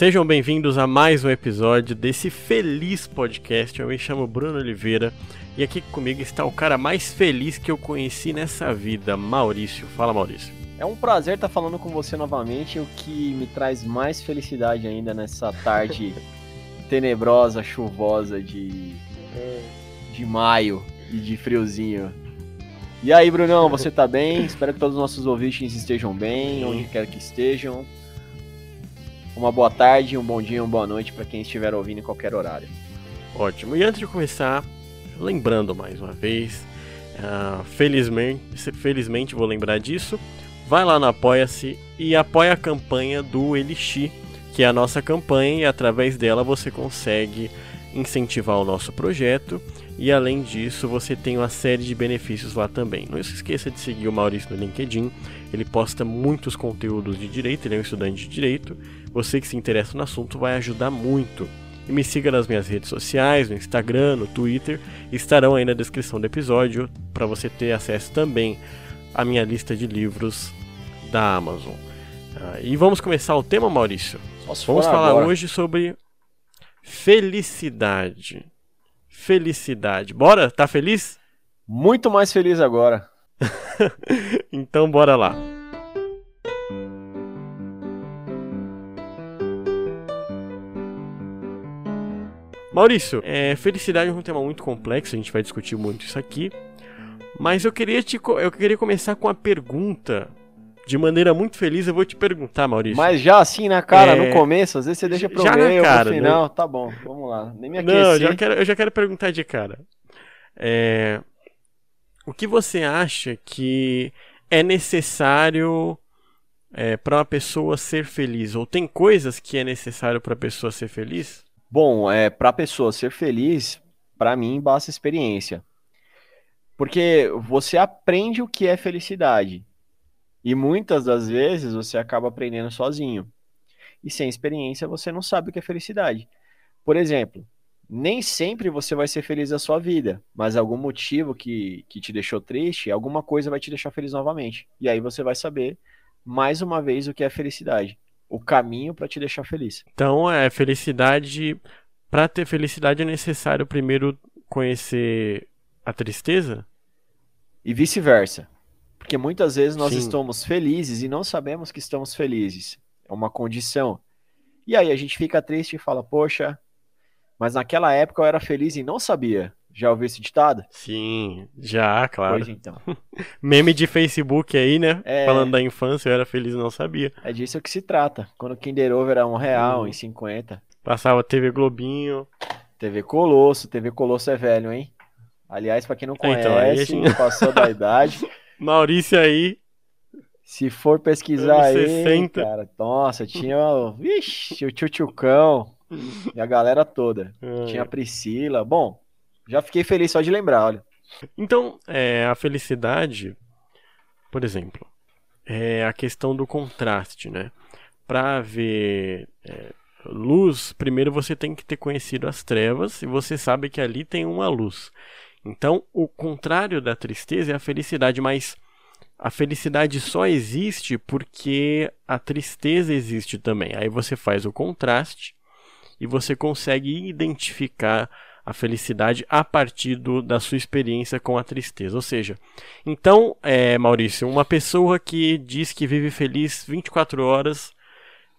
Sejam bem-vindos a mais um episódio desse feliz podcast. Eu me chamo Bruno Oliveira e aqui comigo está o cara mais feliz que eu conheci nessa vida, Maurício. Fala, Maurício. É um prazer estar falando com você novamente, o que me traz mais felicidade ainda nessa tarde tenebrosa, chuvosa de, de maio e de friozinho. E aí, Brunão, você tá bem? Espero que todos os nossos ouvintes estejam bem, onde quer que estejam. Uma boa tarde, um bom dia, uma boa noite para quem estiver ouvindo em qualquer horário. Ótimo. E antes de começar, lembrando mais uma vez, uh, felizmente, felizmente vou lembrar disso, vai lá no Apoia-se e apoia a campanha do Elixir, que é a nossa campanha, e através dela você consegue incentivar o nosso projeto. E além disso, você tem uma série de benefícios lá também. Não se esqueça de seguir o Maurício no LinkedIn, ele posta muitos conteúdos de direito, ele é um estudante de direito. Você que se interessa no assunto vai ajudar muito. E me siga nas minhas redes sociais, no Instagram, no Twitter, estarão aí na descrição do episódio para você ter acesso também à minha lista de livros da Amazon. Ah, e vamos começar o tema, Maurício. Vamos falar agora. hoje sobre felicidade. Felicidade. Bora? Tá feliz? Muito mais feliz agora. então bora lá. Maurício, é, felicidade é um tema muito complexo, a gente vai discutir muito isso aqui. Mas eu queria, te, eu queria começar com uma pergunta de maneira muito feliz, eu vou te perguntar, Maurício. Mas já assim na cara, é... no começo, às vezes você deixa pro já meio, cara, no final, né? tá bom, vamos lá. Nem me aqueci. Não, eu já quero, eu já quero perguntar de cara. É... O que você acha que é necessário é, para uma pessoa ser feliz? Ou tem coisas que é necessário para a pessoa ser feliz? Bom, é, para a pessoa ser feliz, para mim basta experiência. Porque você aprende o que é felicidade. E muitas das vezes você acaba aprendendo sozinho. E sem experiência você não sabe o que é felicidade. Por exemplo, nem sempre você vai ser feliz na sua vida, mas algum motivo que, que te deixou triste, alguma coisa vai te deixar feliz novamente. E aí você vai saber mais uma vez o que é felicidade, o caminho para te deixar feliz. Então, é felicidade, para ter felicidade é necessário primeiro conhecer a tristeza? E vice-versa. Porque muitas vezes nós Sim. estamos felizes e não sabemos que estamos felizes. É uma condição. E aí a gente fica triste e fala, poxa, mas naquela época eu era feliz e não sabia. Já ouviu esse ditado? Sim, já, claro. Pois então. Meme de Facebook aí, né? É... Falando da infância, eu era feliz e não sabia. É disso que se trata. Quando o Kinder Ovo era um real, hum. em 50. Passava TV Globinho. TV Colosso. TV Colosso é velho, hein? Aliás, para quem não conhece, então, gente... passou da idade. Maurício aí. Se for pesquisar aí, 60. cara, nossa, tinha, vixe, o Tchutchucão e a galera toda. É. Tinha a Priscila. Bom, já fiquei feliz só de lembrar, olha. Então, é, a felicidade, por exemplo, é a questão do contraste, né? Para ver é, luz, primeiro você tem que ter conhecido as trevas e você sabe que ali tem uma luz. Então, o contrário da tristeza é a felicidade, mas a felicidade só existe porque a tristeza existe também. Aí você faz o contraste e você consegue identificar a felicidade a partir do, da sua experiência com a tristeza. Ou seja, então, é, Maurício, uma pessoa que diz que vive feliz 24 horas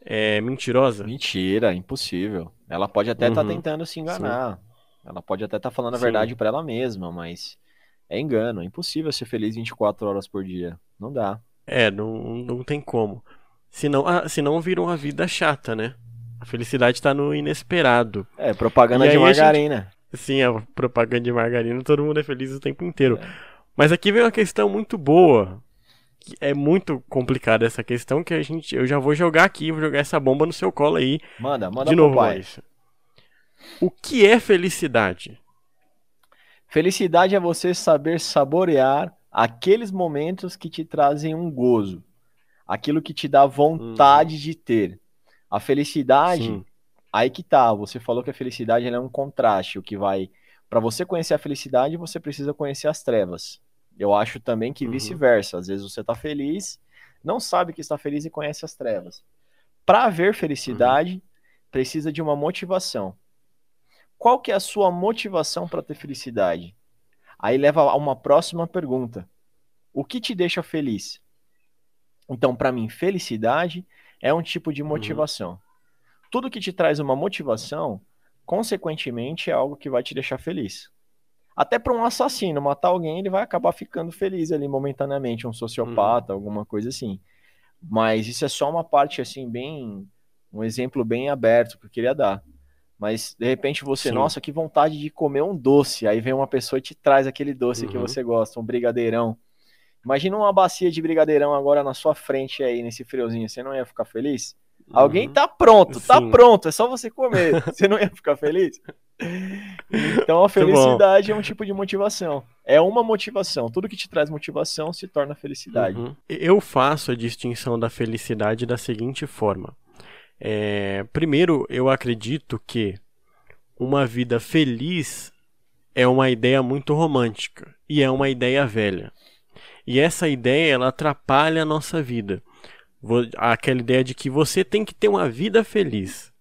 é mentirosa? Mentira, impossível. Ela pode até estar tá uhum, tá tentando se enganar. Sim. Ela pode até estar tá falando a verdade para ela mesma, mas é engano. É impossível ser feliz 24 horas por dia. Não dá. É, não, não tem como. Senão, ah, senão vira uma vida chata, né? A felicidade está no inesperado. É, propaganda de margarina. Gente... Sim, a propaganda de margarina, todo mundo é feliz o tempo inteiro. É. Mas aqui vem uma questão muito boa. É muito complicada essa questão que a gente, eu já vou jogar aqui, vou jogar essa bomba no seu colo aí. Manda, manda de novo, pai. O que é felicidade? Felicidade é você saber saborear aqueles momentos que te trazem um gozo, aquilo que te dá vontade hum. de ter. A felicidade, Sim. Aí que tá. Você falou que a felicidade é um contraste, o que vai para você conhecer a felicidade, você precisa conhecer as trevas. Eu acho também que uhum. vice-versa. Às vezes você está feliz, não sabe que está feliz e conhece as trevas. Para haver felicidade, uhum precisa de uma motivação. Qual que é a sua motivação para ter felicidade? Aí leva a uma próxima pergunta. O que te deixa feliz? Então, para mim, felicidade é um tipo de uhum. motivação. Uhum. Tudo que te traz uma motivação, consequentemente, é algo que vai te deixar feliz. Até para um assassino matar alguém, ele vai acabar ficando feliz ali momentaneamente, um sociopata, uhum. alguma coisa assim. Mas isso é só uma parte assim bem um exemplo bem aberto que eu queria dar. Mas de repente você, Sim. nossa, que vontade de comer um doce. Aí vem uma pessoa e te traz aquele doce uhum. que você gosta, um brigadeirão. Imagina uma bacia de brigadeirão agora na sua frente aí, nesse friozinho. Você não ia ficar feliz? Uhum. Alguém tá pronto, tá Sim. tá pronto, é só você comer. Você não ia ficar feliz? Então a felicidade é um tipo de motivação. É uma motivação. Tudo que te traz motivação se torna felicidade. Uhum. Eu faço a distinção da felicidade da seguinte forma. É, primeiro, eu acredito que uma vida feliz é uma ideia muito romântica e é uma ideia velha. E essa ideia ela atrapalha a nossa vida. Aquela ideia de que você tem que ter uma vida feliz.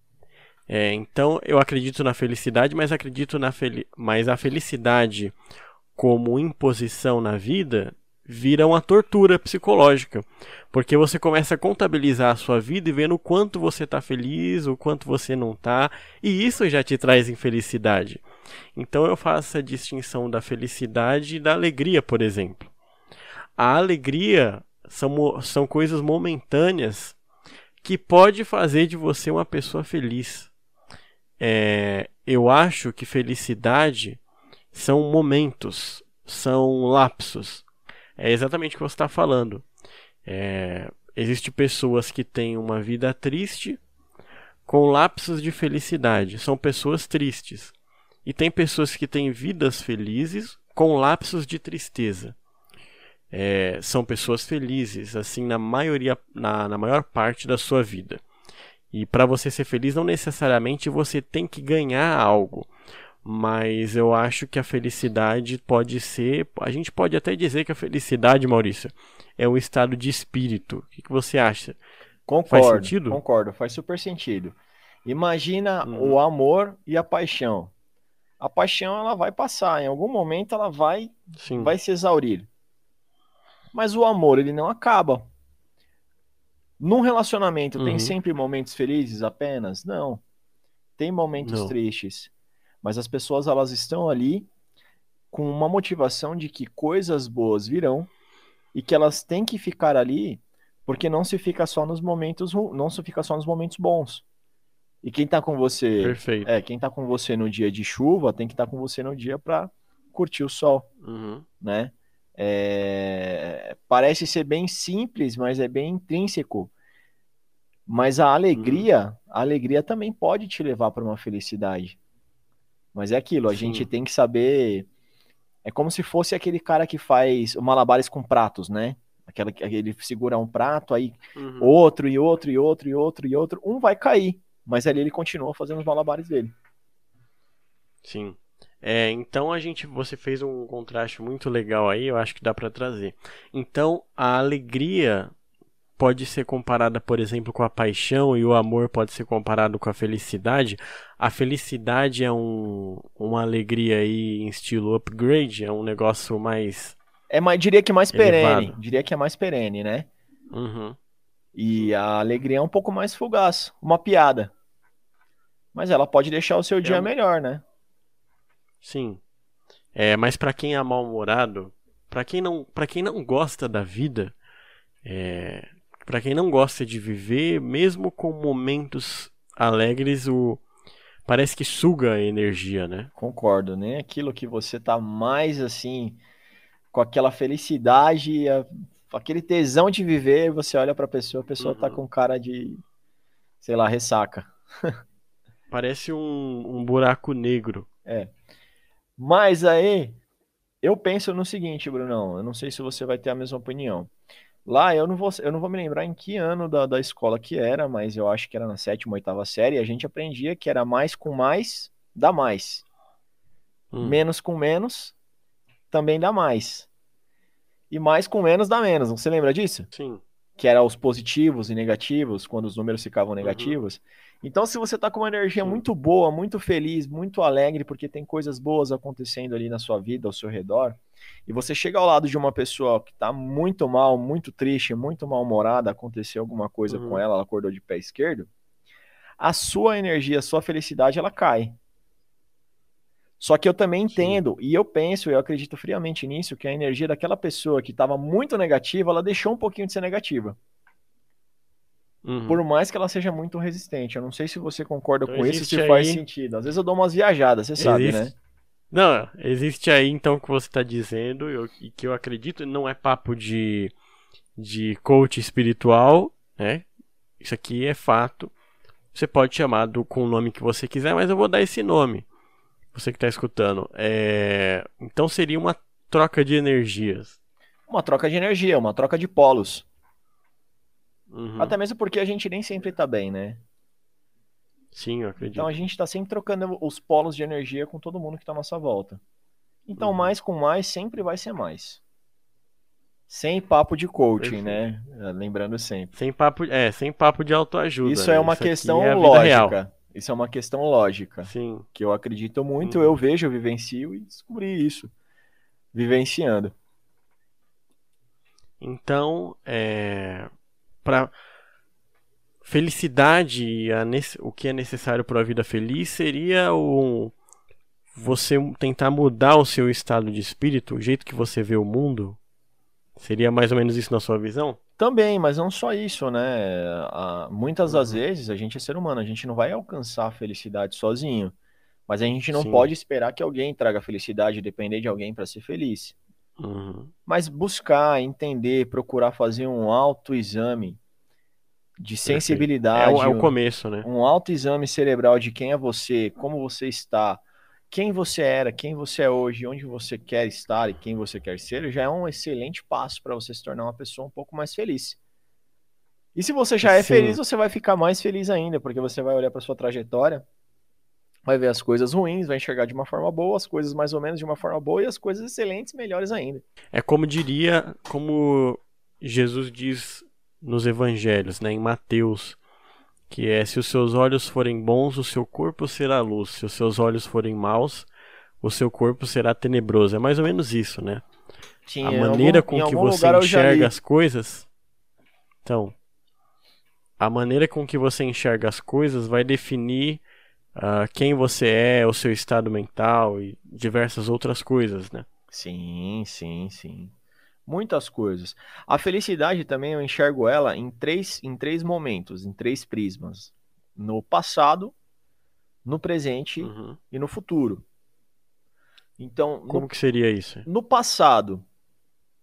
É, então eu acredito na felicidade, mas acredito na fel mas a felicidade como imposição na vida vira uma tortura psicológica. Porque você começa a contabilizar a sua vida e vendo o quanto você está feliz, o quanto você não está, e isso já te traz infelicidade. Então eu faço a distinção da felicidade e da alegria, por exemplo. A alegria são, são coisas momentâneas que pode fazer de você uma pessoa feliz. É, eu acho que felicidade são momentos, são lapsos. É exatamente o que você está falando. É, Existem pessoas que têm uma vida triste com lapsos de felicidade. São pessoas tristes. E tem pessoas que têm vidas felizes com lapsos de tristeza. É, são pessoas felizes, assim, na maioria, na, na maior parte da sua vida. E para você ser feliz, não necessariamente você tem que ganhar algo mas eu acho que a felicidade pode ser. A gente pode até dizer que a felicidade, Maurício, é um estado de espírito. O que, que você acha? Concordo. Faz sentido? Concordo, faz super sentido. Imagina uhum. o amor e a paixão. A paixão ela vai passar, em algum momento ela vai, Sim. vai se exaurir. Mas o amor ele não acaba. Num relacionamento uhum. tem sempre momentos felizes apenas? Não. Tem momentos não. tristes mas as pessoas elas estão ali com uma motivação de que coisas boas virão e que elas têm que ficar ali porque não se fica só nos momentos não se fica só nos momentos bons. E quem tá com você, Perfeito. é, quem tá com você no dia de chuva, tem que estar tá com você no dia para curtir o sol, uhum. né? É... parece ser bem simples, mas é bem intrínseco. Mas a alegria, uhum. a alegria também pode te levar para uma felicidade. Mas é aquilo, a Sim. gente tem que saber. É como se fosse aquele cara que faz malabares com pratos, né? Aquela que ele segura um prato, aí uhum. outro e outro e outro e outro e outro. Um vai cair, mas ali ele continua fazendo os malabares dele. Sim. É, então a gente, você fez um contraste muito legal aí, eu acho que dá para trazer. Então a alegria pode ser comparada, por exemplo, com a paixão e o amor pode ser comparado com a felicidade. A felicidade é um, uma alegria aí em estilo upgrade, é um negócio mais. É mais, diria que mais elevado. perene. Diria que é mais perene, né? Uhum. E a alegria é um pouco mais fugaz, uma piada. Mas ela pode deixar o seu dia é... melhor, né? Sim. É, mas para quem é mal-humorado, para quem não, para quem não gosta da vida, é, para quem não gosta de viver, mesmo com momentos alegres, o parece que suga a energia, né? Concordo, nem né? aquilo que você tá mais assim com aquela felicidade, aquele tesão de viver, você olha para a pessoa, a pessoa tá uhum. tá com cara de sei lá, ressaca. Parece um, um buraco negro. É. Mas aí, eu penso no seguinte, Brunão, eu não sei se você vai ter a mesma opinião. Lá eu não vou, eu não vou me lembrar em que ano da, da escola que era, mas eu acho que era na sétima, oitava série, a gente aprendia que era mais com mais, dá mais. Hum. Menos com menos, também dá mais. E mais com menos dá menos. Você lembra disso? Sim. Que era os positivos e negativos, quando os números ficavam negativos. Uhum. Então, se você tá com uma energia Sim. muito boa, muito feliz, muito alegre, porque tem coisas boas acontecendo ali na sua vida, ao seu redor, e você chega ao lado de uma pessoa que tá muito mal, muito triste, muito mal-humorada, aconteceu alguma coisa Uhum. com ela, ela acordou de pé esquerdo, a sua energia, a sua felicidade, ela cai. Só que eu também Sim. entendo, e eu penso, eu acredito friamente nisso, que a energia daquela pessoa que estava muito negativa, ela deixou um pouquinho de ser negativa. Uhum. Por mais que ela seja muito resistente. Eu não sei se você concorda Então com isso, se existe faz aí- sentido. Às vezes eu dou umas viajadas, você sabe, Existe- né? Não, existe aí então o que você está dizendo eu- e que eu acredito, não é papo de, de coach espiritual, né? Isso aqui é fato. Você pode chamar do, com o nome que você quiser, mas eu vou dar esse nome. Você que está escutando. É, Então seria uma troca de energias. Uma troca de energia, uma troca de polos. Uhum. Até mesmo porque a gente nem sempre tá bem, né? Sim, eu acredito. Então a gente tá sempre trocando os polos de energia com todo mundo que tá à nossa volta. Então, Uhum. mais com mais sempre vai ser mais. Sem papo de coaching, Perfeito. né? Lembrando sempre. Sem papo, é, sem papo de autoajuda. Isso né? é uma aqui questão é real. lógica. Isso é uma questão lógica. Sim. Que eu acredito muito, Uhum. eu vejo, eu vivencio e descobri isso. Vivenciando. Então, é, para felicidade, o que é necessário para a vida feliz seria o você tentar mudar o seu estado de espírito, o jeito que você vê o mundo. Seria mais ou menos isso na sua visão? Também, mas não só isso, né? Muitas das Uhum. vezes a gente é ser humano, a gente não vai alcançar a felicidade sozinho. Mas a gente não Sim. pode esperar que alguém traga felicidade, depender de alguém para ser feliz. Uhum. Mas buscar, entender, procurar fazer um autoexame de É sensibilidade, o, é o começo, né? um autoexame cerebral de quem é você, como você está, quem você era, quem você é hoje, onde você quer estar e quem você quer ser, já é um excelente passo para você se tornar uma pessoa um pouco mais feliz. E se você já é Sim. feliz, você vai ficar mais feliz ainda, porque você vai olhar para sua trajetória, vai ver as coisas ruins, vai enxergar de uma forma boa, as coisas mais ou menos de uma forma boa e as coisas excelentes, melhores ainda. É como diria, como Jesus diz nos evangelhos, né, em Mateus, que é se os seus olhos forem bons, o seu corpo será luz, se os seus olhos forem maus, o seu corpo será tenebroso. É mais ou menos isso, né? Sim, a maneira algum- com que você enxerga as coisas. Então, a maneira com que você enxerga as coisas vai definir ah, quem você é, o seu estado mental e diversas outras coisas, né? Sim, sim, sim. Muitas coisas. A felicidade também eu enxergo ela em três, em três momentos, em três prismas: no passado, no presente Uhum. e no futuro. Então, no, Como que seria isso? no passado,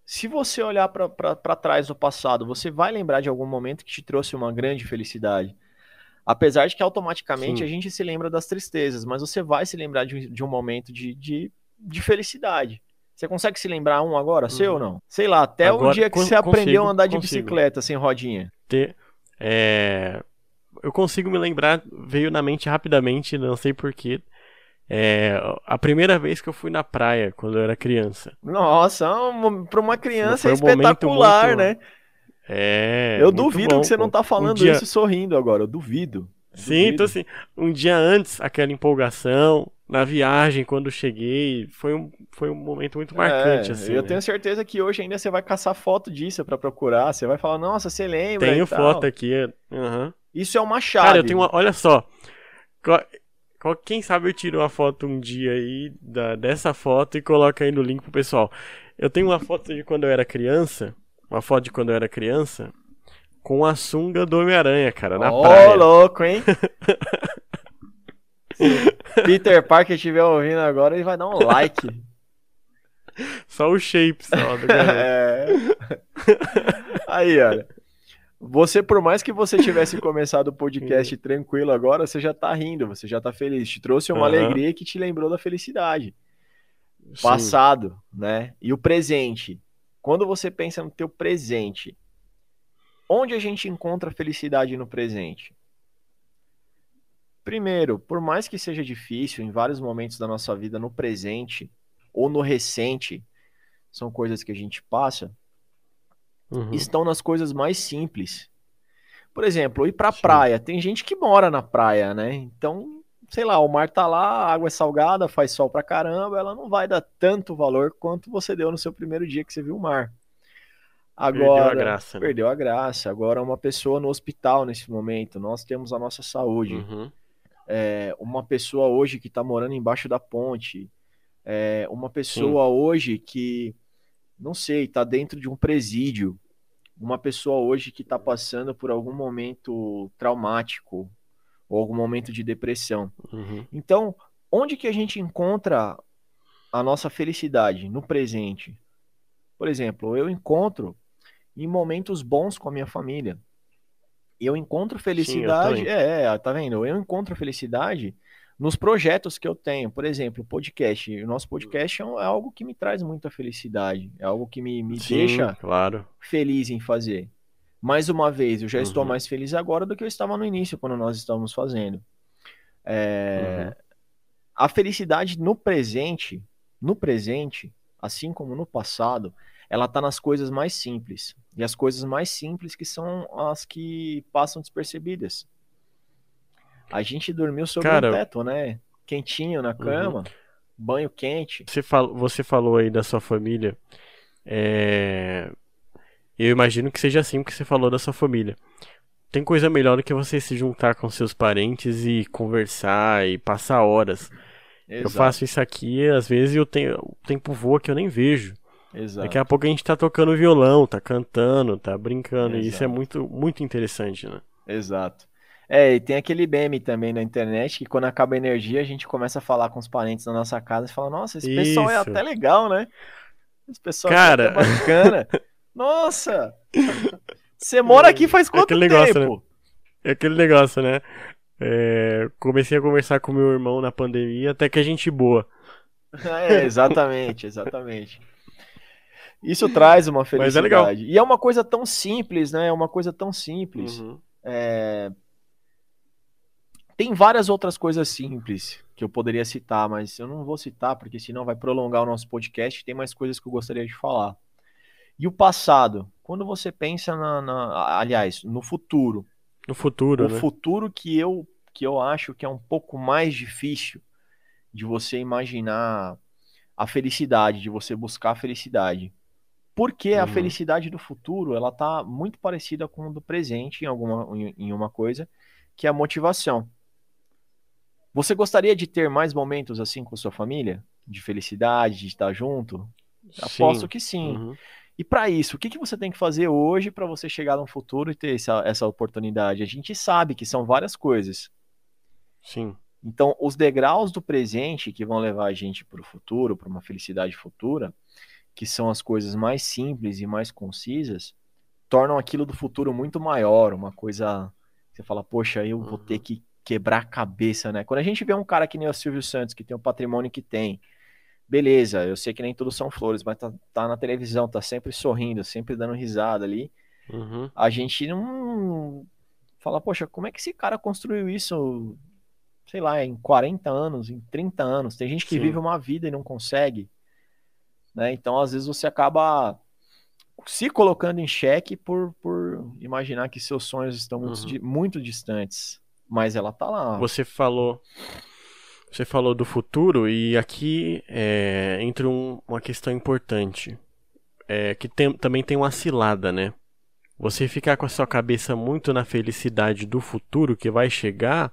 se você olhar para trás do passado, você vai lembrar de algum momento que te trouxe uma grande felicidade. Apesar de que automaticamente Sim. a gente se lembra das tristezas, mas você vai se lembrar de, de um momento de, de, de felicidade. Você consegue se lembrar um agora, seu ou Uhum. não? Sei lá, até o Agora, dia que con- você aprendeu a consigo, andar de consigo. bicicleta sem rodinha. ter. é, eu consigo me lembrar, veio na mente rapidamente, não sei porquê. É, a primeira vez que eu fui na praia, quando eu era criança. Nossa, para uma criança é um espetacular, muito- né? É. eu duvido bom, que você pô. não tá falando dia- isso sorrindo agora, eu duvido. Sim, Duvido. então assim, um dia antes, aquela empolgação, na viagem, quando cheguei, foi um, foi um momento muito marcante, É, assim. eu né? tenho certeza que hoje ainda você vai caçar foto disso pra procurar. Você vai falar, nossa, você lembra? Tenho e tal. foto aqui. aham. Isso é uma chave. Cara, eu tenho uma. Olha só. Qual- Quem sabe eu tiro uma foto um dia aí da, dessa foto e coloco aí no link pro pessoal. Eu tenho uma foto de quando eu era criança. Uma foto de quando eu era criança. Com a sunga do Homem-Aranha, cara, na Ô, praia. louco, hein? Se Peter Parker estiver ouvindo agora, ele vai dar um like. Só o shape só do. É. Aí, olha. Você, por mais que você tivesse começado o podcast tranquilo agora, você já tá rindo, você já tá feliz. Te trouxe uma Aham. alegria que te lembrou da felicidade. Sim. passado, né? E o presente. Quando você pensa no teu presente, onde a gente encontra felicidade no presente? Primeiro, por mais que seja difícil em vários momentos da nossa vida no presente ou no recente, são coisas que a gente passa, Uhum. estão nas coisas mais simples. Por exemplo, ir pra Sim. praia. Tem gente que mora na praia, né? Então, sei lá, o mar tá lá, a água é salgada, faz sol pra caramba, ela não vai dar tanto valor quanto você deu no seu primeiro dia que você viu o mar. Agora, perdeu a graça. Né? Perdeu a graça. Agora, uma pessoa no hospital nesse momento, nós temos a nossa saúde. Uhum. É, uma pessoa hoje que está morando embaixo da ponte, é, uma pessoa Sim. hoje que, não sei, está dentro de um presídio, uma pessoa hoje que está passando por algum momento traumático ou algum momento de depressão. Uhum. Então, onde que a gente encontra a nossa felicidade no presente? Por exemplo, eu encontro em momentos bons com a minha família. Eu encontro felicidade, Sim, eu é, é, tá vendo? Eu encontro felicidade nos projetos que eu tenho. Por exemplo, o podcast. O nosso podcast é, é algo que me traz muita felicidade. É algo que me, me Sim, deixa claro. feliz em fazer. Mais uma vez, eu já uhum. estou mais feliz agora do que eu estava no início, quando nós estávamos fazendo. É... Uhum. A felicidade no presente, no presente, assim como no passado, ela está nas coisas mais simples. E as coisas mais simples que são as que passam despercebidas. A gente dormiu sobre Cara, um teto, né? Quentinho na uhum. cama, uhum. banho quente. Você, fal você falou aí da sua família. É... Eu imagino que seja assim porque você falou da sua família. Tem coisa melhor do que você se juntar com seus parentes e conversar e passar horas. Exato. Eu faço isso aqui, às vezes eu tenho, o tempo voa que eu nem vejo. Exato. Daqui a pouco a gente tá tocando violão, tá cantando, tá brincando. Exato. E isso é muito, muito interessante, né? Exato. É, e tem aquele meme também na internet que quando acaba a energia a gente começa a falar com os parentes na nossa casa e fala, nossa, esse isso. pessoal é até legal, né? Esse pessoal Cara... é até bacana. nossa! Você mora aqui faz quanto é tempo? Negócio, né? É aquele negócio, né? É, comecei a conversar com meu irmão na pandemia, até que a gente boa. É, exatamente, exatamente. Isso traz uma felicidade. É legal. E é uma coisa tão simples, né? É uma coisa tão simples. Uhum. É... Tem várias outras coisas simples que eu poderia citar, mas eu não vou citar porque senão vai prolongar o nosso podcast. Tem mais coisas que eu gostaria de falar. E o passado? Quando você pensa na, na aliás, no futuro. No futuro, o né? futuro que eu que eu acho que é um pouco mais difícil de você imaginar a felicidade, de você buscar a felicidade. Porque uhum. a felicidade do futuro, ela tá muito parecida com o do presente em alguma em uma coisa, que é a motivação. Você gostaria de ter mais momentos assim com sua família? De felicidade, de estar junto? Sim. Aposto que sim. Uhum. E para isso, o que, que você tem que fazer hoje para você chegar no futuro e ter essa, essa oportunidade? A gente sabe que são várias coisas. Sim. Então, os degraus do presente que vão levar a gente para o futuro, para uma felicidade futura, que são as coisas mais simples e mais concisas, tornam aquilo do futuro muito maior, uma coisa você fala, poxa, eu vou ter uhum. que quebrar a cabeça, né? Quando a gente vê um cara que nem o Silvio Santos, que tem o patrimônio que tem, beleza, eu sei que nem tudo são flores, mas tá, tá na televisão, tá sempre sorrindo, sempre dando risada ali. Uhum. A gente não fala, poxa, como é que esse cara construiu isso, sei lá, em 40 anos, em 30 anos? Tem gente que Sim. vive uma vida e não consegue. Né? Então, às vezes, você acaba se colocando em xeque por, por imaginar que seus sonhos estão muito, uhum. muito distantes. Mas ela tá lá. Você falou. Você falou do futuro e aqui é, entra um, uma questão importante. É, que tem, também tem uma cilada, né? Você ficar com a sua cabeça muito na felicidade do futuro que vai chegar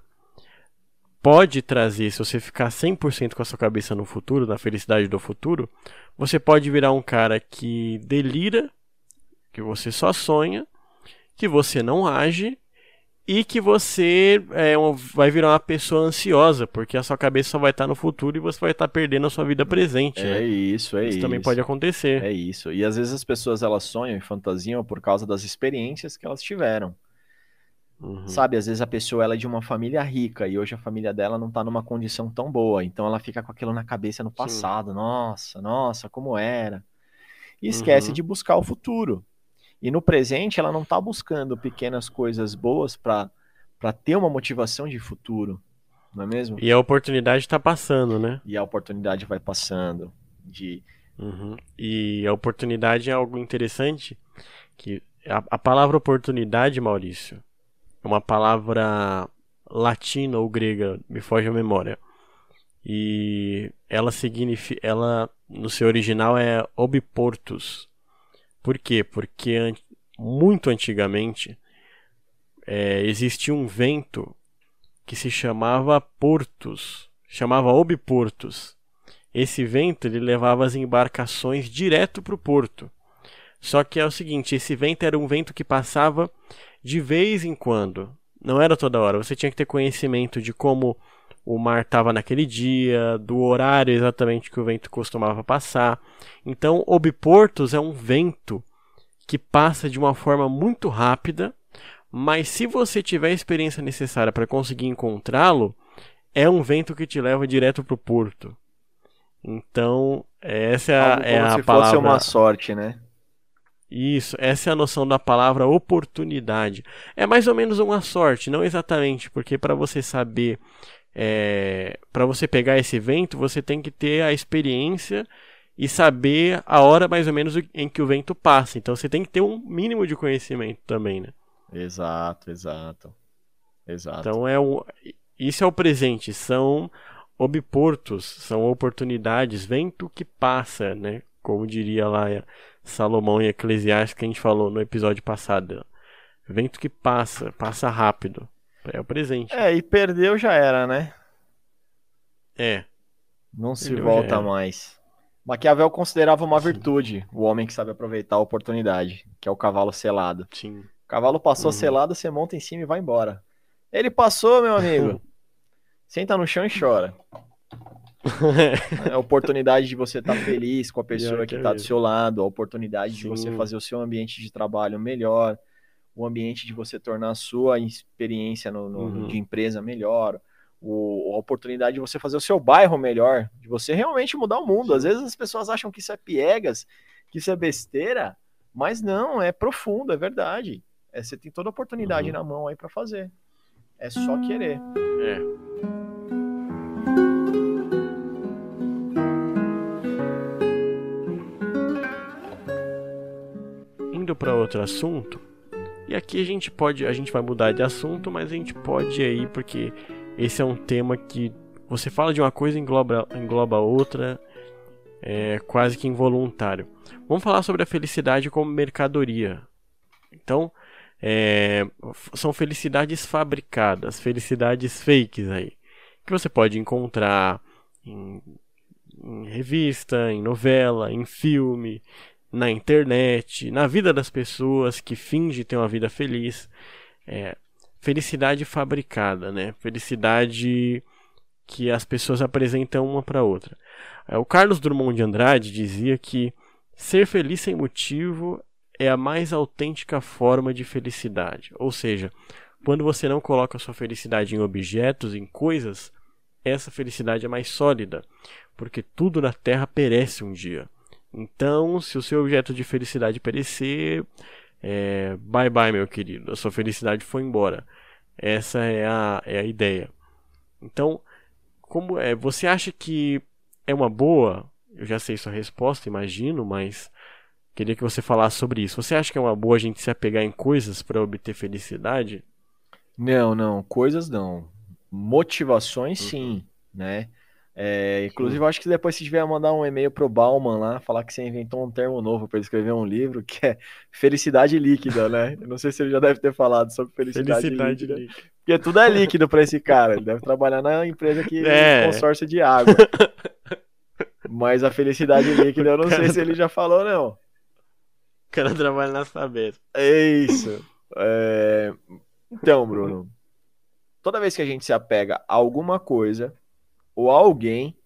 pode trazer, se você ficar 100% com a sua cabeça no futuro, na felicidade do futuro, você pode virar um cara que delira, que você só sonha, que você não age e que você é, uma, vai virar uma pessoa ansiosa, porque a sua cabeça só vai estar no futuro e você vai estar perdendo a sua vida presente. É né? isso, é isso. Isso também pode acontecer. É isso. E às vezes as pessoas elas sonham e fantasiam por causa das experiências que elas tiveram. Uhum. Sabe, às vezes a pessoa ela é de uma família rica e hoje a família dela não tá numa condição tão boa, então ela fica com aquilo na cabeça no passado, Sim. nossa, nossa, como era. E esquece uhum. de buscar o futuro. E no presente ela não tá buscando pequenas coisas boas para para ter uma motivação de futuro, não é mesmo? E a oportunidade está passando, né? E a oportunidade vai passando de uhum. E a oportunidade é algo interessante que a, a palavra oportunidade, Maurício, uma palavra latina ou grega, me foge a memória. E ela significa, ela no seu original é obiportus. Por quê? Porque muito antigamente é, existia um vento que se chamava portus, chamava obiportus. Esse vento ele levava as embarcações direto para o porto. Só que é o seguinte, esse vento era um vento que passava de vez em quando, não era toda hora. Você tinha que ter conhecimento de como o mar estava naquele dia, do horário exatamente que o vento costumava passar. Então, obiportos é um vento que passa de uma forma muito rápida, mas se você tiver a experiência necessária para conseguir encontrá-lo, é um vento que te leva direto para o porto. Então, essa é a, é a se palavra. fosse uma sorte, né? Isso, essa é a noção da palavra oportunidade. É mais ou menos uma sorte, não exatamente, porque para você saber, é, para você pegar esse vento, você tem que ter a experiência e saber a hora mais ou menos em que o vento passa. Então você tem que ter um mínimo de conhecimento também, né? Exato, exato. Exato. Então é o, isso é o presente, são obiportos, são oportunidades, vento que passa, né? Como diria lá Salomão e Eclesiastes que a gente falou no episódio passado. Vento que passa, passa rápido. É o presente. É, e perdeu já era, né? É. Não se volta mais. Maquiavel considerava uma Sim. virtude o homem que sabe aproveitar a oportunidade, que é o cavalo selado. Sim. O cavalo passou uhum. selado, você monta em cima e vai embora. Ele passou, meu amigo. Senta no chão e chora. É a oportunidade de você estar tá feliz com a pessoa que está do seu lado, a oportunidade Sim. de você fazer o seu ambiente de trabalho melhor, o ambiente de você tornar a sua experiência no, no uhum. de empresa melhor, o, a oportunidade de você fazer o seu bairro melhor, de você realmente mudar o mundo. Às vezes as pessoas acham que isso é piegas, que isso é besteira, mas não, é profundo, é verdade. É, você tem toda a oportunidade uhum. na mão aí para fazer. É só querer. É. indo para outro assunto, e aqui a gente pode, a gente vai mudar de assunto, mas a gente pode ir porque esse é um tema que você fala de uma coisa engloba engloba outra, é quase que involuntário. Vamos falar sobre a felicidade como mercadoria. Então, é, são felicidades fabricadas, felicidades fakes aí, que você pode encontrar em, em revista, em novela, em filme, na internet, na vida das pessoas que fingem ter uma vida feliz. É, felicidade fabricada, né? Felicidade que as pessoas apresentam uma para outra. É, o Carlos Drummond de Andrade dizia que ser feliz sem motivo é a mais autêntica forma de felicidade. Ou seja, quando você não coloca sua felicidade em objetos, em coisas, essa felicidade é mais sólida, porque tudo na Terra perece um dia. Então, se o seu objeto de felicidade perecer, é, bye bye, meu querido, a sua felicidade foi embora. Essa é a, é a ideia. Então, como é, você acha que é uma boa? Eu já sei sua resposta, imagino, mas queria que você falasse sobre isso. Você acha que é uma boa a gente se apegar em coisas para obter felicidade? Não, não, coisas não. Motivações uhum. sim, né? É, inclusive, eu acho que depois se tiver mandar um e-mail pro Bauman lá, falar que você inventou um termo novo para ele escrever um livro, que é felicidade líquida, né? Eu não sei se ele já deve ter falado sobre felicidade, felicidade líquida. líquida. Porque tudo é líquido para esse cara. Ele deve trabalhar na empresa que é. consórcio de água. Mas a felicidade líquida, eu não sei se ele já falou, não. O cara trabalha na cabeça. É isso. É... Então, Bruno, toda vez que a gente se apega a alguma coisa ou alguém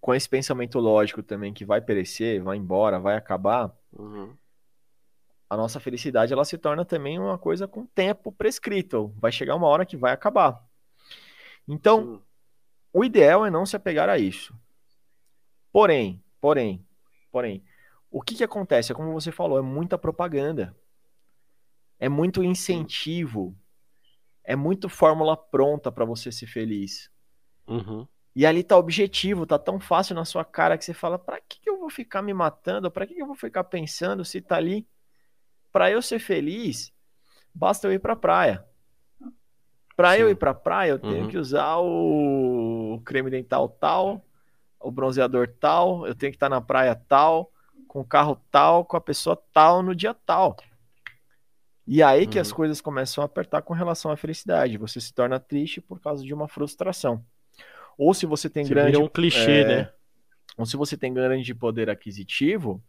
com esse pensamento lógico também que vai perecer, vai embora, vai acabar, uhum. a nossa felicidade ela se torna também uma coisa com tempo prescrito. Vai chegar uma hora que vai acabar. Então, o ideal é não se apegar a isso. Porém, porém, porém, o que, que acontece? É como você falou, é muita propaganda. É muito incentivo. É muito fórmula pronta para você ser feliz. Uhum. E ali tá objetivo, tá tão fácil na sua cara que você fala: pra que, que eu vou ficar me matando? Pra que, que eu vou ficar pensando se tá ali? Pra eu ser feliz, Basta eu ir pra praia. Pra Sim. eu ir pra praia, eu tenho uhum. que usar o creme dental tal, o bronzeador tal, eu tenho que estar na praia tal, com o carro tal, com a pessoa tal, no dia tal. E aí que uhum. as coisas começam a apertar com relação à felicidade. Você se torna triste por causa de uma frustração. Ou se você tem se grande. um clichê, é... né? Ou se você tem grande poder aquisitivo,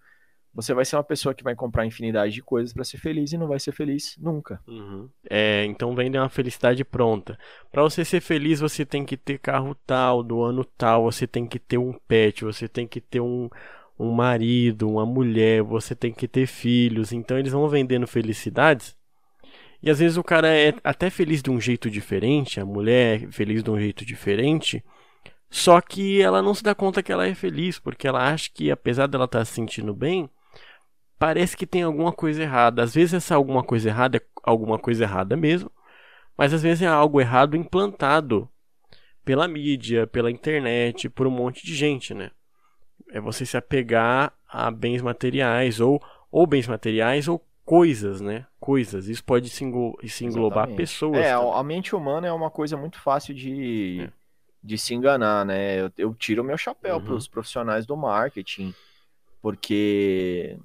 você vai ser uma pessoa que vai comprar infinidade de coisas para ser feliz e não vai ser feliz nunca. Uhum. É, então vende uma felicidade pronta. Para você ser feliz, você tem que ter carro tal, do ano tal, você tem que ter um pet, você tem que ter um, um marido, uma mulher, você tem que ter filhos. Então eles vão vendendo felicidades. E às vezes o cara é até feliz de um jeito diferente, a mulher é feliz de um jeito diferente. Só que ela não se dá conta que ela é feliz, porque ela acha que apesar dela estar tá se sentindo bem, parece que tem alguma coisa errada. Às vezes essa alguma coisa errada é alguma coisa errada mesmo, mas às vezes é algo errado implantado pela mídia, pela internet, por um monte de gente, né? É você se apegar a bens materiais ou ou bens materiais ou coisas, né? Coisas. Isso pode se, englobar Exatamente. pessoas. É, também. a mente humana é uma coisa muito fácil de, é. de se enganar, né? Eu, eu tiro o meu chapéu uhum. para os profissionais do marketing, porque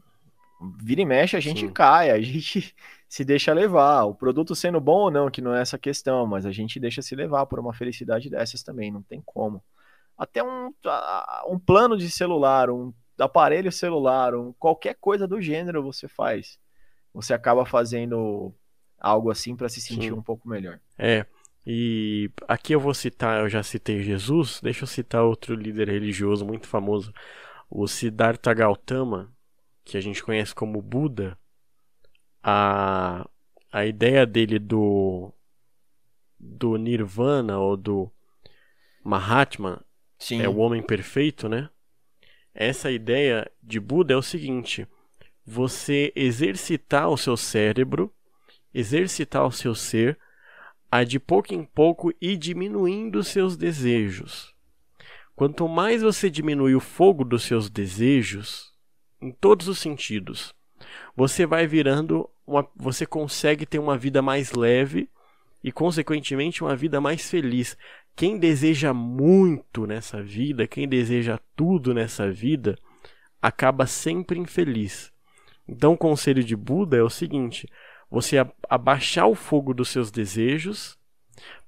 vira e mexe a gente Sim. cai, a gente se deixa levar. O produto sendo bom ou não, que não é essa questão, mas a gente deixa se levar por uma felicidade dessas também, não tem como. Até um, um plano de celular, um aparelho celular, um, qualquer coisa do gênero você faz. Você acaba fazendo algo assim para se sentir Sim. um pouco melhor. É. E aqui eu vou citar, eu já citei Jesus, deixa eu citar outro líder religioso muito famoso, o Siddhartha Gautama, que a gente conhece como Buda, a, a ideia dele do, do Nirvana ou do Mahatma Sim. é o homem perfeito, né? Essa ideia de Buda é o seguinte: você exercitar o seu cérebro, exercitar o seu ser, a de pouco em pouco ir diminuindo os seus desejos. Quanto mais você diminui o fogo dos seus desejos, em todos os sentidos. Você vai virando uma, você consegue ter uma vida mais leve e consequentemente uma vida mais feliz. Quem deseja muito nessa vida, quem deseja tudo nessa vida, acaba sempre infeliz. Então, o conselho de Buda é o seguinte: você abaixar o fogo dos seus desejos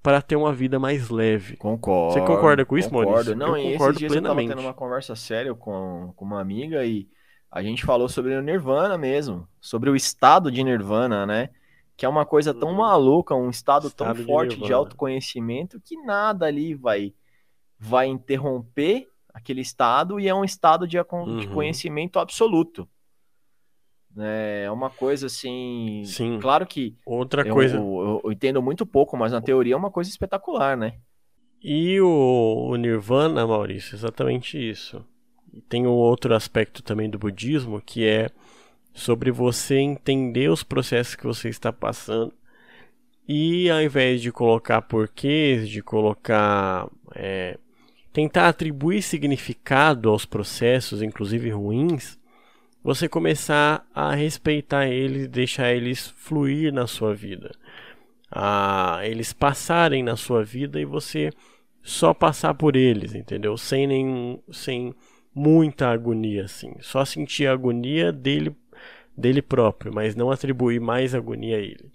para ter uma vida mais leve. Concordo. Você concorda com isso, concordo. Maurício? Não, eu concordo plenamente. Eu tava tendo uma conversa séria com, com uma amiga e a gente falou sobre o Nirvana mesmo, sobre o estado de Nirvana, né? Que é uma coisa tão uhum. maluca, um estado, estado tão forte de, de, autoconhecimento que nada ali vai vai interromper aquele estado e é um estado de, uhum. de conhecimento absoluto. É uma coisa assim. Sim. Claro que. Outra eu, coisa. Eu, eu, entendo muito pouco, mas na teoria é uma coisa espetacular, né? E o, o Nirvana, Maurício, exatamente isso. E tem um outro aspecto também do budismo que é sobre você entender os processos que você está passando e ao invés de colocar porquês, de colocar. É, tentar atribuir significado aos processos, inclusive ruins, você começar a respeitar eles, deixar eles fluir na sua vida, a eles passarem na sua vida e você só passar por eles, entendeu? Sem nenhum, sem muita agonia, assim. Só sentir a agonia dele, dele próprio, mas não atribuir mais agonia a ele.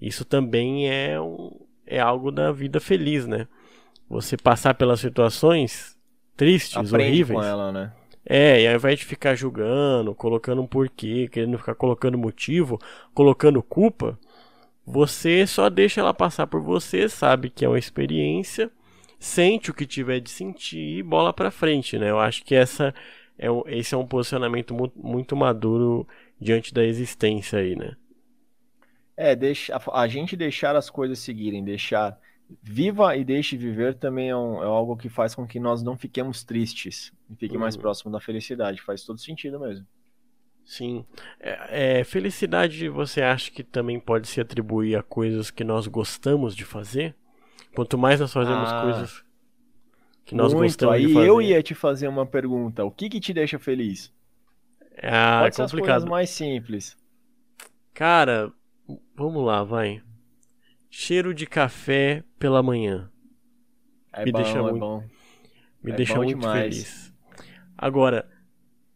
Isso também é, um, é algo da vida feliz, né? Você passar pelas situações tristes, Aprende horríveis. com ela, né? É, e ao invés de ficar julgando, colocando um porquê, querendo ficar colocando motivo, colocando culpa, você só deixa ela passar por você, sabe que é uma experiência sente o que tiver de sentir e bola para frente, né? Eu acho que essa é esse é um posicionamento muito, maduro diante da existência aí, né? É, deixa, a, gente deixar as coisas seguirem, deixar viva e deixe viver também é, um, é, algo que faz com que nós não fiquemos tristes e fique mais uhum. próximo da felicidade. Faz todo sentido mesmo. Sim. É, é, felicidade você acha que também pode se atribuir a coisas que nós gostamos de fazer? Quanto mais nós fazemos ah, coisas que nós muito. gostamos Aí de fazer. eu ia te fazer uma pergunta. O que que te deixa feliz? Ah, Pode é complicado. Ser as mais simples. Cara, Vamos lá, vai. Cheiro de café pela manhã. É Me bom, deixa é muito- bom. Me É deixa bom muito demais. feliz. Agora,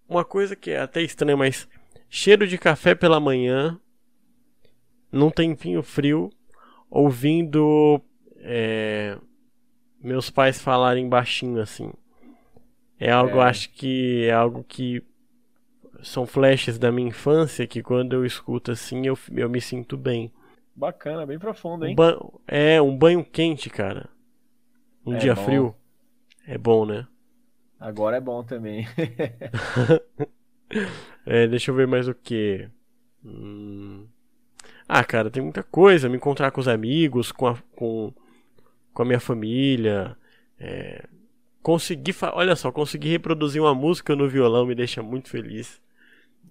uma coisa que é até estranha, mas cheiro de café pela manhã, num tempinho frio, ouvindo é, meus pais falarem baixinho assim. É algo, É. acho que é algo que são flashes da minha infância que quando eu escuto assim eu, eu me sinto bem. Bacana, bem profundo, Um hein? ba- É, um banho quente, cara. Um É dia bom. frio. É bom, né? Agora é bom também. É, deixa eu ver mais o que. Ah, cara, tem muita coisa. Me encontrar com os amigos, com a, com, com a minha família. É, conseguir. fa- Olha só, conseguir reproduzir uma música no violão me deixa muito feliz.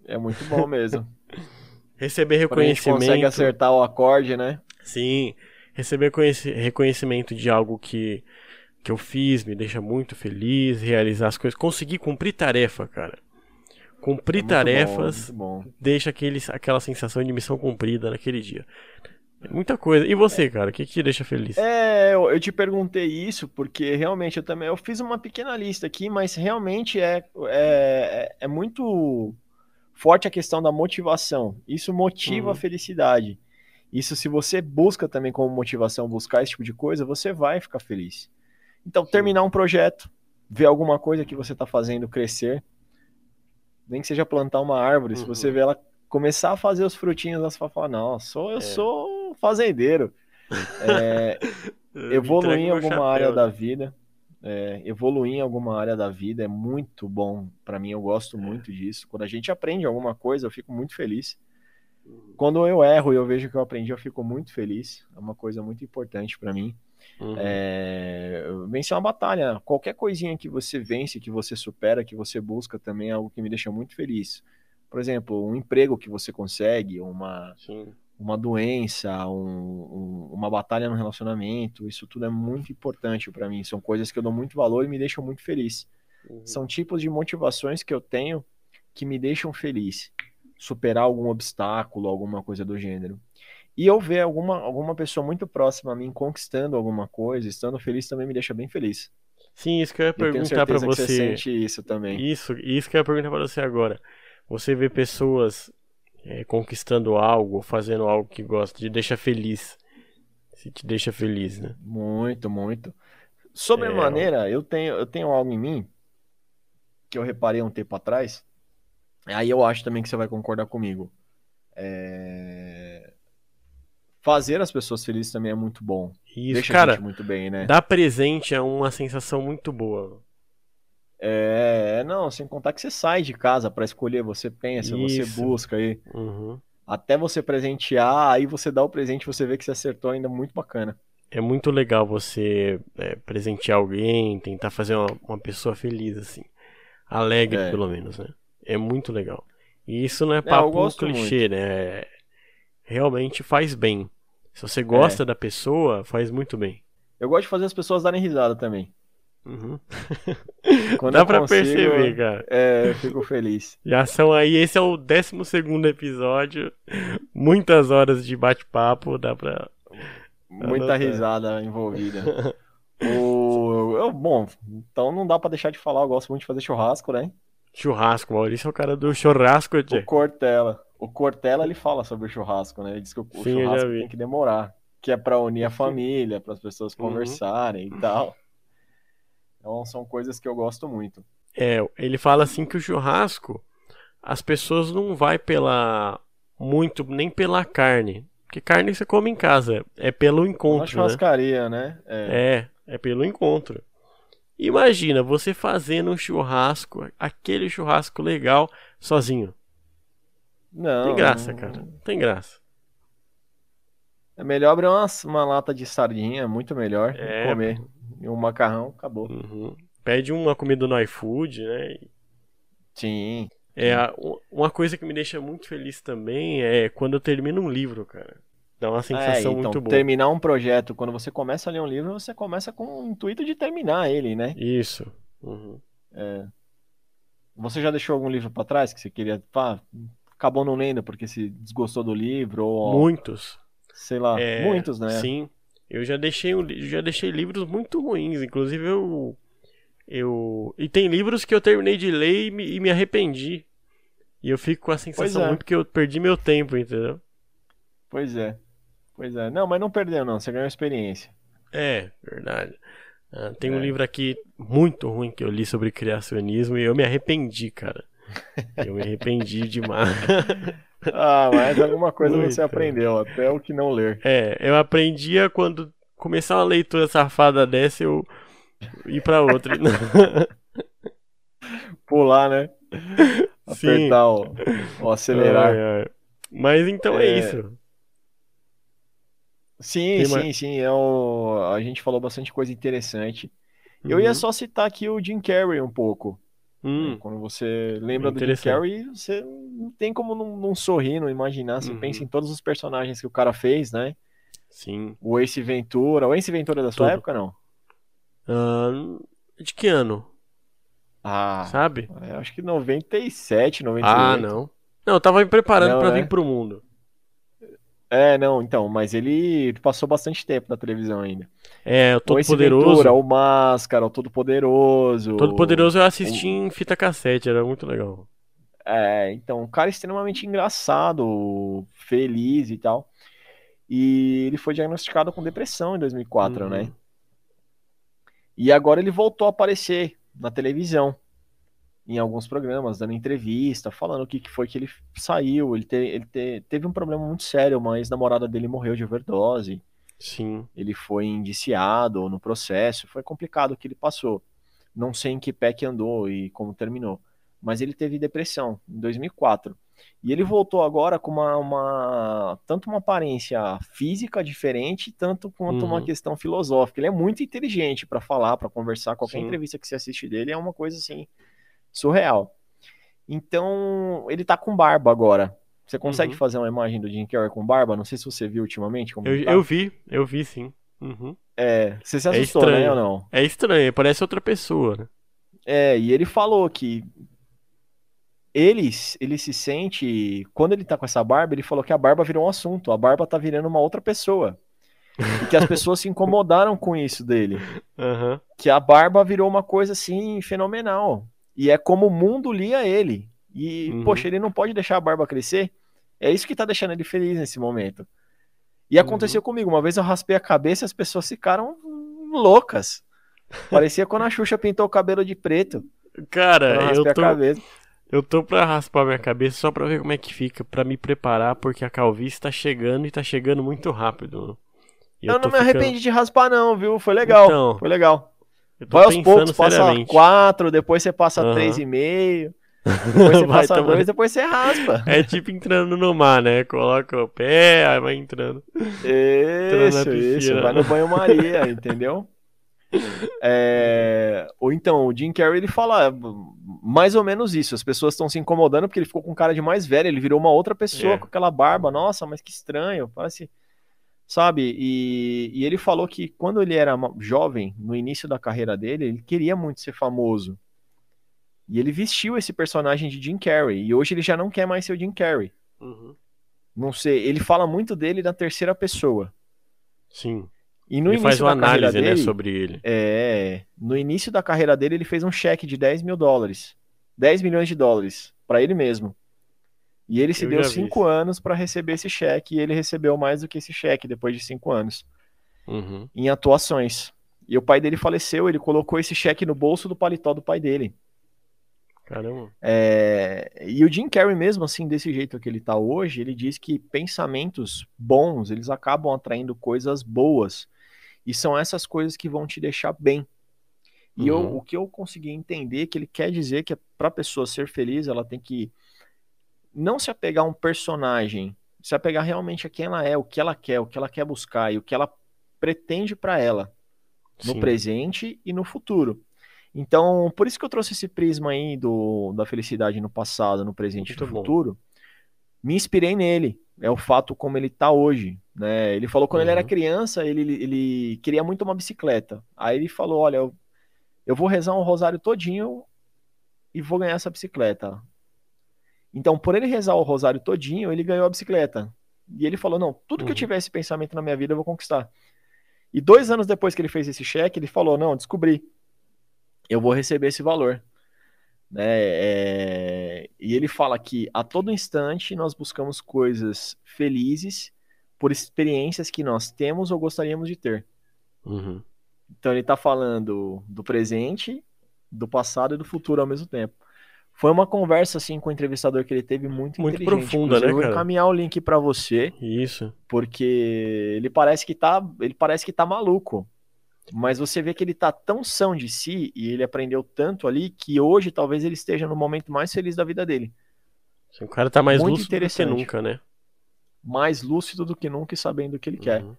É muito bom mesmo. Receber Quando a gente consegue reconhecimento. acertar o acorde, né? Sim, receber conheci- reconhecimento de algo que, que eu fiz me deixa muito feliz. Realizar as coisas. Conseguir cumprir tarefa, cara. Cumprir É tarefas. Bom, bom. deixa aquele, aquela sensação de missão cumprida naquele dia. É muita coisa. E você, cara, o que, que te deixa feliz? É, eu, eu te perguntei isso porque realmente eu também eu fiz uma pequena lista aqui, mas realmente é, é, é muito forte a questão da motivação. Isso motiva Uhum. a felicidade. Isso, se você busca também como motivação buscar esse tipo de coisa, você vai ficar feliz. Então, terminar um projeto, ver alguma coisa que você está fazendo crescer, nem que seja plantar uma árvore, se Uhum. você vê ela começar a fazer os frutinhos, você vai falar, não, sou, eu É. sou fazendeiro. É, evoluir em alguma chapéu, área né? da vida. É, evoluir em alguma área da vida é muito bom para mim, eu gosto muito disso. Quando a gente aprende alguma coisa, eu fico muito feliz. Quando eu erro e eu vejo que eu aprendi, eu fico muito feliz. É uma coisa muito importante para mim. Uhum. É, vencer uma batalha, qualquer coisinha que você vence, que você supera, que você busca também é algo que me deixa muito feliz. Por exemplo, um emprego que você consegue, uma, Sim. Uma doença, um- um- uma batalha no relacionamento, isso tudo é muito importante para mim. São coisas que eu dou muito valor e me deixam muito feliz. Uhum. São tipos de motivações que eu tenho que me deixam feliz. Superar algum obstáculo, alguma coisa do gênero. E eu ver alguma, alguma pessoa muito próxima a mim conquistando alguma coisa, estando feliz, também me deixa bem feliz. Sim, isso que eu ia perguntar que você você. sente isso também. Isso, isso que eu ia perguntar pra você agora. Você vê pessoas é, conquistando algo, fazendo algo que gosta, te deixa feliz. Se te deixa feliz, né? Muito, muito. Sobremaneira, eu tenho, eu tenho algo em mim que eu reparei um tempo atrás. Aí eu acho também que você vai concordar comigo. É, Fazer as pessoas felizes também é muito bom. Isso, Deixa a cara, gente muito bem, né? dar presente é uma sensação muito boa. É, não, sem contar que você sai de casa para escolher, você pensa, você Isso. busca aí. Uhum. Até você presentear, aí você dá o presente, você vê que você acertou ainda muito bacana. É muito legal você é, presentear alguém, tentar fazer uma, uma pessoa feliz, assim. Alegre, É. pelo menos, né? É muito legal. E isso não é eu papo gosto clichê, né? É- Realmente faz bem. Se você gosta da pessoa, faz muito bem. Eu gosto de fazer as pessoas darem risada também. Uhum. Dá pra consigo, perceber, cara. É, eu fico feliz. Já são aí, esse é o 12 segundo episódio. Muitas horas de bate-papo, dá pra. Muita Anotar. risada envolvida. O, eu, bom, então não dá pra deixar de falar, eu gosto muito de fazer churrasco, né? Churrasco, Maurício é o cara do churrasco, O Tchê. Cortella. O Cortella, ele fala sobre o churrasco, né? Ele diz que o, o Sim, já churrasco tem que demorar. Que é pra unir a família, para as pessoas Uhum. conversarem e tal. Então são coisas que eu gosto muito. É, ele fala assim que o churrasco, as pessoas não vai pela muito nem pela carne, porque carne você come em casa, é pelo encontro, né? churrascaria, né? É. É, é pelo encontro. Imagina você fazendo um churrasco, aquele churrasco legal sozinho. Não, Tem graça, não- cara. Tem graça. É melhor abrir uma, uma lata de sardinha, é muito melhor. É, comer. E um macarrão, acabou. Uhum. Pede uma comida no iFood, né? Sim. É, uma coisa que me deixa muito feliz também é quando eu termino um livro, cara. Dá uma É, sensação então, muito boa. terminar um projeto, quando você começa a ler um livro, você começa com o intuito de terminar ele, né? Isso. Uhum. Você já deixou algum livro pra trás que você queria, pá, acabou não lendo porque se desgostou do livro ou Muitos. Sei lá, É, muitos, né? Sim. Eu já deixei, um li- já deixei livros muito ruins. Inclusive, eu. eu e tem livros que eu terminei de ler e me, e me arrependi. E eu fico com a sensação é. muito que eu perdi meu tempo, entendeu? Pois é. Pois é. Não, mas não perdeu não, você ganhou experiência. É, verdade. Ah, tem um É. livro aqui muito ruim que eu li sobre criacionismo e eu me arrependi, cara. Eu me arrependi demais. Ah, mas alguma coisa Muito. você aprendeu, até o que não ler. É, eu aprendia quando começar uma leitura safada dessa, eu ir pra outra. Pular, né? Sim. Apertar o, o acelerar. Ai, ai. Mas então é, É. isso. Sim, Tem sim, mais- sim. É o... A gente falou bastante coisa interessante. Eu ia Uhum. só citar aqui o Jim Carrey um pouco. Hum, Quando você lembra do Jim. Carrey, você não tem como não, não sorrir, não imaginar. Você Uhum. pensa em todos os personagens que o cara fez, né? sim. O Ace Ventura. O Ace Ventura é da sua Tudo. época, não? Ah, de que ano? Ah, Sabe? eu acho que 97, 98. Ah, não. Não, eu tava me preparando pra né? vir pro mundo. É, não, então, mas ele passou bastante tempo na televisão ainda. É, o o Todo Poderoso. Ventura, o Máscara, o Todo Poderoso. Todo Poderoso eu assisti em fita cassete, era muito legal. É, então, um cara extremamente engraçado, feliz e tal. E ele foi diagnosticado com depressão em 2004, Uhum. né? E agora ele voltou a aparecer na televisão, em alguns programas, dando entrevista, falando o que, que foi que ele saiu. Ele, te- ele te- teve um problema muito sério, uma ex-namorada dele morreu de overdose. Sim. Ele foi indiciado no processo, foi complicado o que ele passou. Não sei em que pé que andou e como terminou, mas ele teve depressão em 2004. E ele voltou agora com uma, uma- tanto uma aparência física diferente, tanto quanto uma Uhum. questão filosófica. Ele é muito inteligente para falar, para conversar. Qualquer Sim. entrevista que você assiste dele é uma coisa assim surreal. Então, ele tá com barba agora. Você consegue Uhum. fazer uma imagem do Jim Carrey com barba? Não sei se você viu ultimamente como Eu, tá. eu vi, eu vi sim. Uhum. É, você se É assustou, né, estranho. ou não? É estranho, parece outra pessoa, né? É, e ele falou que ele, ele se sente, quando ele tá com essa barba, ele falou que a barba virou um assunto, a barba tá virando uma outra pessoa. E que as pessoas se incomodaram com isso dele. Aham. Que a barba virou uma coisa assim fenomenal. E é como o mundo lia ele. E, Uhum. poxa, ele não pode deixar a barba crescer. É isso que tá deixando ele feliz nesse momento. E aconteceu comigo. Uma vez eu raspei a cabeça e as pessoas ficaram loucas. Parecia quando a Xuxa pintou o cabelo de preto. Eu Cara, eu a tô, cabeça. eu tô pra raspar minha cabeça só pra ver como é que fica, pra me preparar, porque a calvície tá chegando e tá chegando muito rápido. Eu, tô não me ficando- arrependi de raspar, não, viu? Foi legal. Então, Foi legal. Vai aos poucos, passa quatro, depois você passa Aham. três e meio, depois você passa dois, depois você raspa. É tipo entrando no mar, né? Coloca o pé, aí vai entrando. Isso, piscina. isso. Vai no banho-maria, entendeu? É, Ou então, o Jim Carrey, ele fala mais ou menos isso. As pessoas estão se incomodando porque ele ficou com cara de mais velho, ele virou uma outra pessoa É. com aquela barba. Nossa, mas que estranho, parece... Sabe? E, e ele falou que quando ele era jovem, no início da carreira dele, ele queria muito ser famoso. E ele vestiu esse personagem de Jim Carrey. E hoje ele já não quer mais ser o Jim Carrey. Uhum. Não sei, ele fala muito dele na terceira pessoa. Sim. E no Ele faz início uma da carreira análise, né, dele, sobre ele. é, no início da carreira dele, ele fez um cheque de 10 mil dólares. 10 milhões de dólares para ele mesmo. E ele se Eu deu vi cinco anos para receber esse cheque e ele recebeu mais do que esse cheque depois de cinco anos Uhum. em atuações. E o pai dele faleceu, ele colocou esse cheque no bolso do paletó do pai dele. Caramba. É, E o Jim Carrey mesmo assim, desse jeito que ele tá hoje, ele diz que pensamentos bons, eles acabam atraindo coisas boas. E são essas coisas que vão te deixar bem. E eu, Uhum. o que eu consegui entender é que ele quer dizer que para a pessoa ser feliz, ela tem que não se apegar a um personagem, se apegar realmente a quem ela é, o que ela quer, o que ela quer buscar e o que ela pretende para ela no Sim. presente e no futuro. Então, por isso que eu trouxe esse prisma aí do, da felicidade no passado, no presente e no bom. futuro. Me inspirei nele. É o fato como ele tá hoje. Né? Ele falou quando ele era Uhum. criança, ele, ele queria muito uma bicicleta. Aí ele falou: Olha, eu, eu vou rezar um rosário todinho e vou ganhar essa bicicleta. Então, por ele rezar o rosário todinho, ele ganhou a bicicleta. E ele falou: não, tudo que eu Uhum. tiver esse pensamento na minha vida, eu vou conquistar. E dois anos depois que ele fez esse cheque, ele falou: não, descobri. Eu vou receber esse valor. Né? É, E ele fala que a todo instante nós buscamos coisas felizes por experiências que nós temos ou gostaríamos de ter. Uhum. Então ele está falando do presente, do passado e do futuro ao mesmo tempo. Foi uma conversa assim com o entrevistador que ele teve muito, Muito profunda, Inclusive, né, Eu vou cara? encaminhar o link para você, Isso. porque ele parece que tá, ele parece que tá maluco. Mas você vê que ele tá tão são de si e ele aprendeu tanto ali que hoje talvez ele esteja no momento mais feliz da vida dele, O cara tá mais Muito lúcido do que nunca, né? mais lúcido do que nunca e sabendo o que ele quer. Uhum.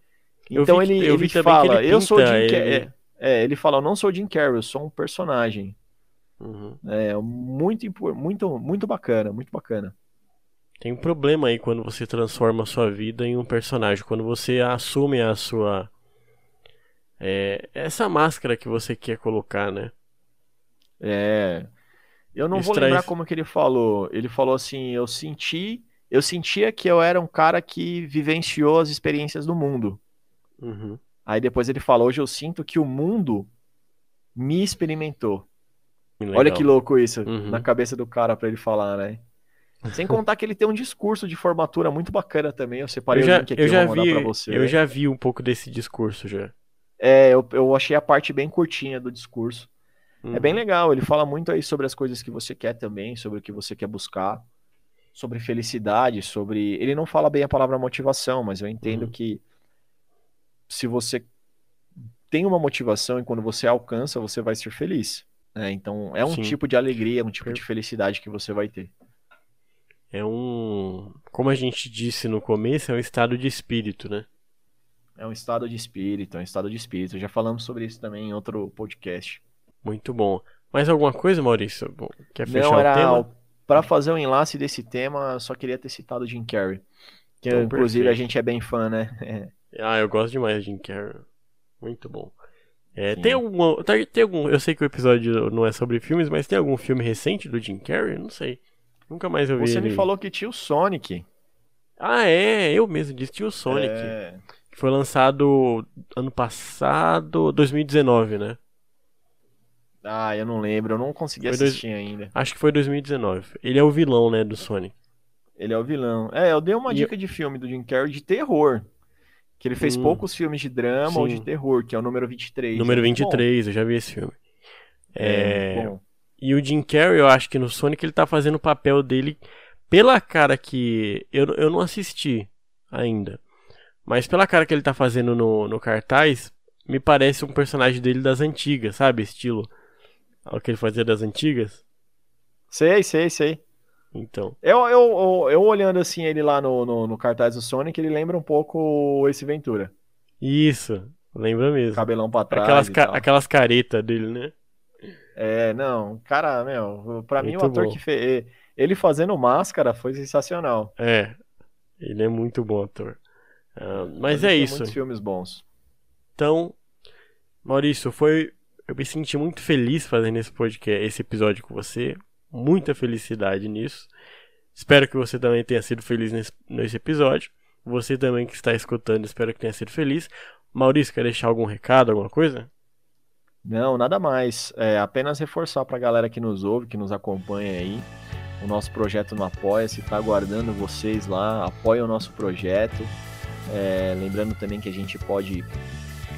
Eu Então vi ele, eu vi ele também que fala, ele eu sou o pinta Jim ele- Carrey. É, ele fala, eu não sou o Jim Carrey, eu sou um personagem. Uhum. É muito, muito, muito bacana, muito bacana. Tem um problema aí quando você transforma a sua vida em um personagem, quando você assume a sua. é, essa máscara que você quer colocar, né? É, eu não Isso vou traz- lembrar como que ele falou. Ele falou assim, eu senti, eu sentia que eu era um cara que vivenciou as experiências do mundo. Uhum. Aí depois ele falou, hoje eu sinto que o mundo me experimentou. Olha Legal. que louco isso, Uhum. na cabeça do cara pra ele falar, né? Sem contar que ele tem um discurso de formatura muito bacana também. Eu separei Eu o já, link aqui, eu já vou mandar vi, pra você. eu já vi um pouco desse discurso já. É, eu, eu achei a parte bem curtinha do discurso. É Uhum. bem legal, ele fala muito aí sobre as coisas que você quer também, sobre o que você quer buscar, sobre felicidade, sobre. Ele não fala bem a palavra motivação, mas eu entendo Uhum. que se você tem uma motivação e quando você alcança, você vai ser feliz. Né? Então é um Sim. tipo de alegria, um tipo de felicidade que você vai ter. É um. Como a gente disse no começo, é um estado de espírito, né? É um estado de espírito, é um estado de espírito. Já falamos sobre isso também em outro podcast. Muito bom. Mais alguma coisa, Maurício? Quer fechar Não, o era tema? para fazer o enlace desse tema, eu só queria ter citado Jim Carrey. Que Então, inclusive a perfeito. gente é bem fã, né? Ah, eu gosto demais de Jim Carrey. Muito bom. É, tem algum, tá- tem algum. Eu sei que o episódio não é sobre filmes, mas tem algum filme recente do Jim Carrey? Não sei. Nunca mais eu vi Você ele. me falou que tinha o Sonic. Ah, é, eu mesmo disse tinha o Sonic. É, Que foi lançado ano passado, 2019, né? Ah, eu não lembro, eu não consegui Foi dois- assistir ainda. Acho que foi 2019. Ele é o vilão, né, do Sonic. Ele é o vilão. É, eu dei uma E dica de filme do Jim Carrey de terror. Que ele fez Hum. poucos filmes de drama ou Sim. de terror, que é o número 23. Número É muito bom. 23, eu já vi esse filme. É, É. E o Jim Carrey, eu acho que no Sonic ele tá fazendo o papel dele pela cara que. Eu, eu não assisti ainda. Mas pela cara que ele tá fazendo no, no cartaz, me parece um personagem dele das antigas, sabe? Estilo. O que ele fazia das antigas. Sei, sei, sei. Então. Eu, eu, eu, eu olhando assim ele lá no, no, no cartaz do Sonic, ele lembra um pouco esse Ventura. Isso. Lembra mesmo. Cabelão pra trás Aquelas, ca- aquelas caretas dele, né? É, não, cara, meu, pra mim o Muito ator bom. que fez. Ele fazendo máscara foi sensacional. É. Ele é muito bom ator. Ah, mas é isso. muitos filmes bons. Então, Maurício, foi. Eu me senti muito feliz fazendo esse podcast, esse episódio com você. Muita felicidade nisso. Espero que você também tenha sido feliz nesse, nesse episódio. Você também que está escutando, espero que tenha sido feliz. Maurício, quer deixar algum recado, alguma coisa? Não, nada mais. É apenas reforçar pra galera que nos ouve, que nos acompanha aí. O nosso projeto no Apoia-se tá aguardando vocês lá. Apoia o nosso projeto. É, lembrando também que a gente pode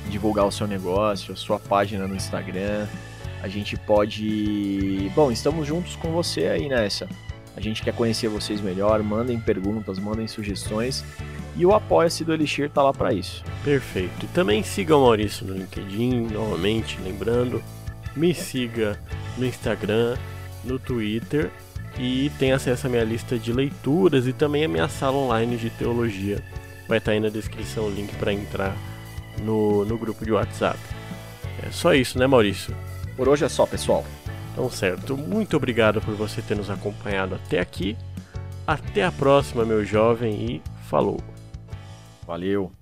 divulgar o seu negócio, a sua página no Instagram. A gente pode. Bom, estamos juntos com você aí nessa. A gente quer conhecer vocês melhor. Mandem perguntas, mandem sugestões. E o Apoia-se do Elixir tá lá pra isso. Perfeito. E também siga o Maurício no LinkedIn, novamente, lembrando. Me siga no Instagram, no Twitter e tem acesso à minha lista de leituras e também a minha sala online de teologia. Vai estar aí na descrição o link para entrar no, no grupo de WhatsApp. É só isso, né, Maurício? Por hoje é só, pessoal. Então, certo. Muito obrigado por você ter nos acompanhado até aqui. Até a próxima, meu jovem, e falou! Valeu.